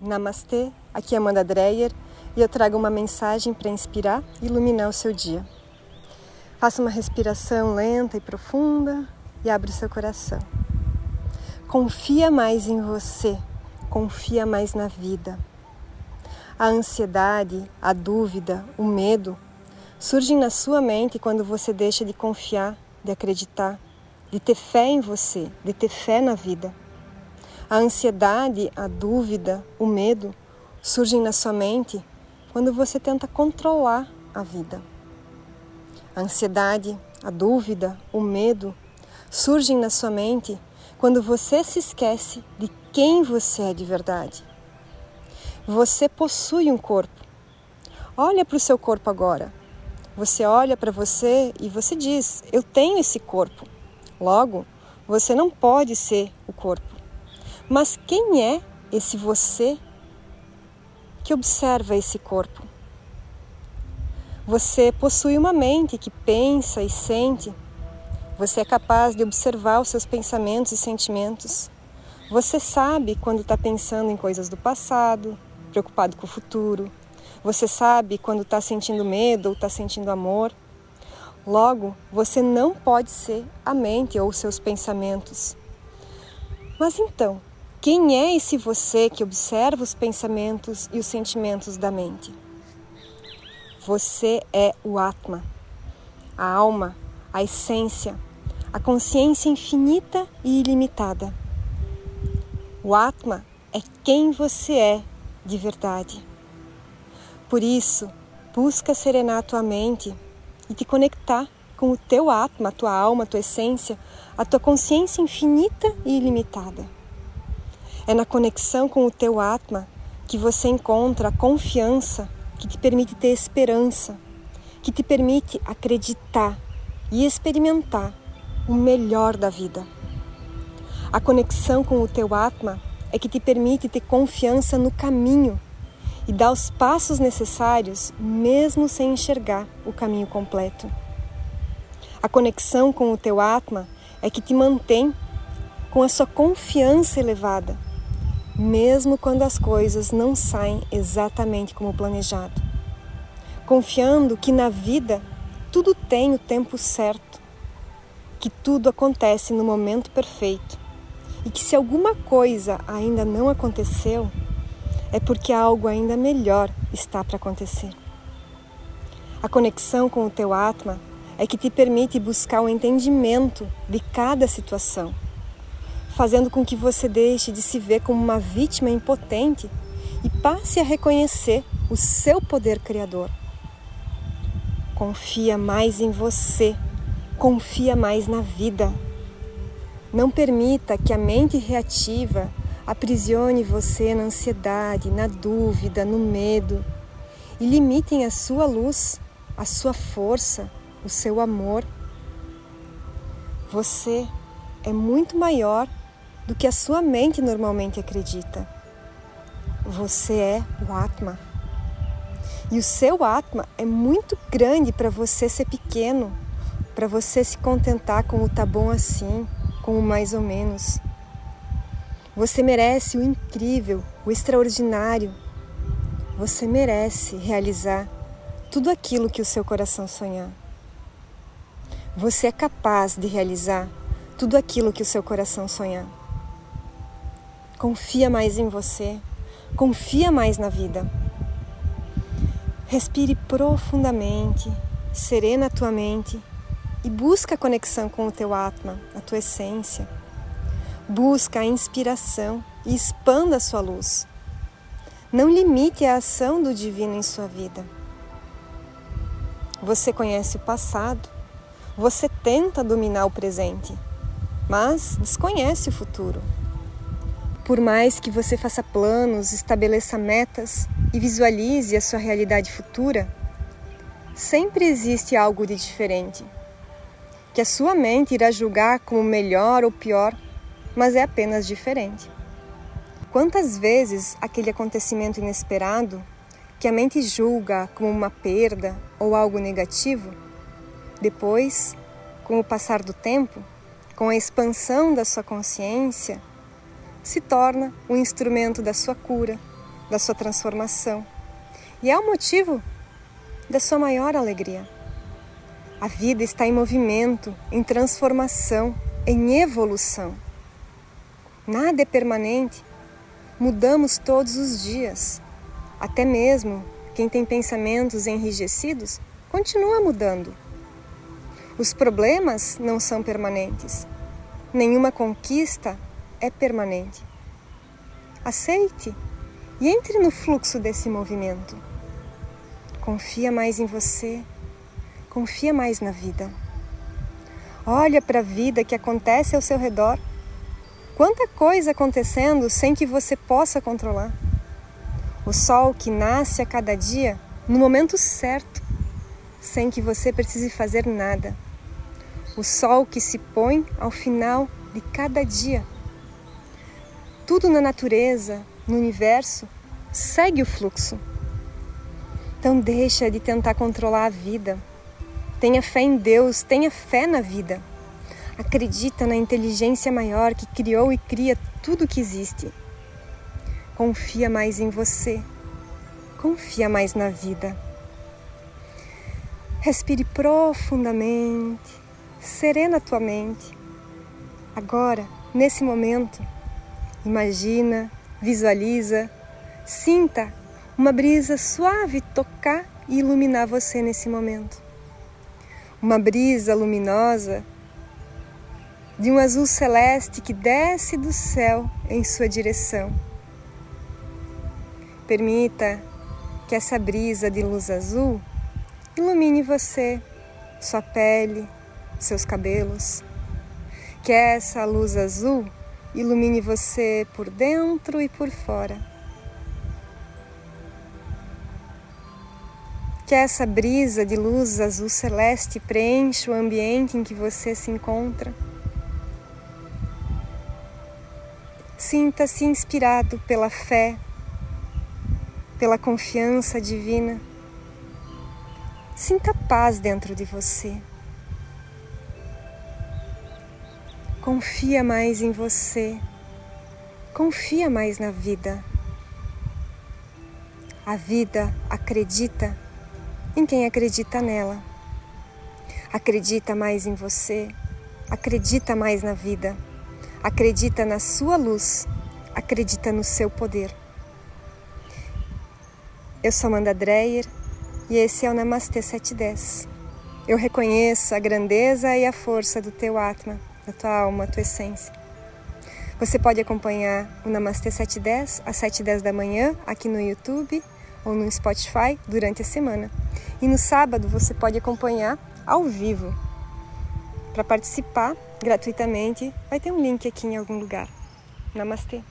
Namastê, aqui é Amanda Dreyer e eu trago uma mensagem para inspirar e iluminar o seu dia. Faça uma respiração lenta e profunda e abra o seu coração. Confia mais em você, confia mais na vida. A ansiedade, a dúvida, o medo surgem na sua mente quando você deixa de confiar, de acreditar, de ter fé em você, de ter fé na vida. A ansiedade, a dúvida, o medo surgem na sua mente quando você tenta controlar a vida. A ansiedade, a dúvida, o medo surgem na sua mente quando você se esquece de quem você é de verdade. Você possui um corpo. Olha para o seu corpo agora. Você olha para você e você diz: Eu tenho esse corpo. Logo, você não pode ser o corpo. Mas quem é esse você que observa esse corpo? Você possui uma mente que pensa e sente. Você é capaz de observar os seus pensamentos e sentimentos. Você sabe quando está pensando em coisas do passado, preocupado com o futuro. Você sabe quando está sentindo medo ou está sentindo amor. Logo, você não pode ser a mente ou seus pensamentos. Mas então, quem é esse você que observa os pensamentos e os sentimentos da mente? Você é o Atma, a alma, a essência, a consciência infinita e ilimitada. O Atma é quem você é de verdade. Por isso, busca serenar a tua mente e te conectar com o teu Atma, a tua alma, a tua essência, a tua consciência infinita e ilimitada. É na conexão com o teu Atma que você encontra a confiança que te permite ter esperança, que te permite acreditar e experimentar o melhor da vida. A conexão com o teu Atma é que te permite ter confiança no caminho e dar os passos necessários mesmo sem enxergar o caminho completo. A conexão com o teu Atma é que te mantém com a sua confiança elevada mesmo quando as coisas não saem exatamente como planejado. Confiando que na vida tudo tem o tempo certo, que tudo acontece no momento perfeito e que se alguma coisa ainda não aconteceu, é porque algo ainda melhor está para acontecer. A conexão com o teu Atma é que te permite buscar o entendimento de cada situação fazendo com que você deixe de se ver como uma vítima impotente e passe a reconhecer o seu poder criador. Confia mais em você, confia mais na vida. Não permita que a mente reativa aprisione você na ansiedade, na dúvida, no medo e limitem a sua luz, a sua força, o seu amor. Você é muito maior do que a sua mente normalmente acredita. Você é o Atma. E o seu Atma é muito grande para você ser pequeno, para você se contentar com o tá bom assim, com o mais ou menos. Você merece o incrível, o extraordinário. Você merece realizar tudo aquilo que o seu coração sonhar. Você é capaz de realizar tudo aquilo que o seu coração sonhar. Confia mais em você. Confia mais na vida. Respire profundamente, serena a tua mente e busca a conexão com o teu Atma, a tua essência. Busca a inspiração e expanda a sua luz. Não limite a ação do divino em sua vida. Você conhece o passado, você tenta dominar o presente, mas desconhece o futuro. Por mais que você faça planos, estabeleça metas e visualize a sua realidade futura, sempre existe algo de diferente, que a sua mente irá julgar como melhor ou pior, mas é apenas diferente. Quantas vezes aquele acontecimento inesperado, que a mente julga como uma perda ou algo negativo, depois, com o passar do tempo, com a expansão da sua consciência, se torna um instrumento da sua cura, da sua transformação e é o motivo da sua maior alegria. A vida está em movimento, em transformação, em evolução. Nada é permanente, mudamos todos os dias. Até mesmo quem tem pensamentos enrijecidos continua mudando. Os problemas não são permanentes. Nenhuma conquista é permanente. Aceite e entre no fluxo desse movimento. Confia mais em você, confia mais na vida. Olha para a vida que acontece ao seu redor. Quanta coisa acontecendo sem que você possa controlar. O sol que nasce a cada dia no momento certo, sem que você precise fazer nada. O sol que se põe ao final de cada dia. Tudo na natureza, no universo, segue o fluxo. Então deixa de tentar controlar a vida. Tenha fé em Deus, tenha fé na vida. Acredita na inteligência maior que criou e cria tudo que existe. Confia mais em você. Confia mais na vida. Respire profundamente. Serena a tua mente. Agora, nesse momento, imagina, visualiza, sinta uma brisa suave tocar e iluminar você nesse momento. Uma brisa luminosa de um azul celeste que desce do céu em sua direção. Permita que essa brisa de luz azul ilumine você, sua pele, seus cabelos. Que essa luz azul ilumine você por dentro e por fora. Que essa brisa de luz azul celeste preencha o ambiente em que você se encontra. Sinta-se inspirado pela fé, pela confiança divina. Sinta paz dentro de você. Confia mais em você. Confia mais na vida. A vida acredita em quem acredita nela. Acredita mais em você, acredita mais na vida, acredita na sua luz, acredita no seu poder. Eu sou Amanda Dreyer e esse é o Namastê 710. Eu reconheço a grandeza e a força do teu Atma, da tua alma, da tua essência. Você pode acompanhar o Namastê 710 às 7h10 da manhã aqui no YouTube ou no Spotify durante a semana. E no sábado você pode acompanhar ao vivo. Para participar gratuitamente, vai ter um link aqui em algum lugar. Namastê!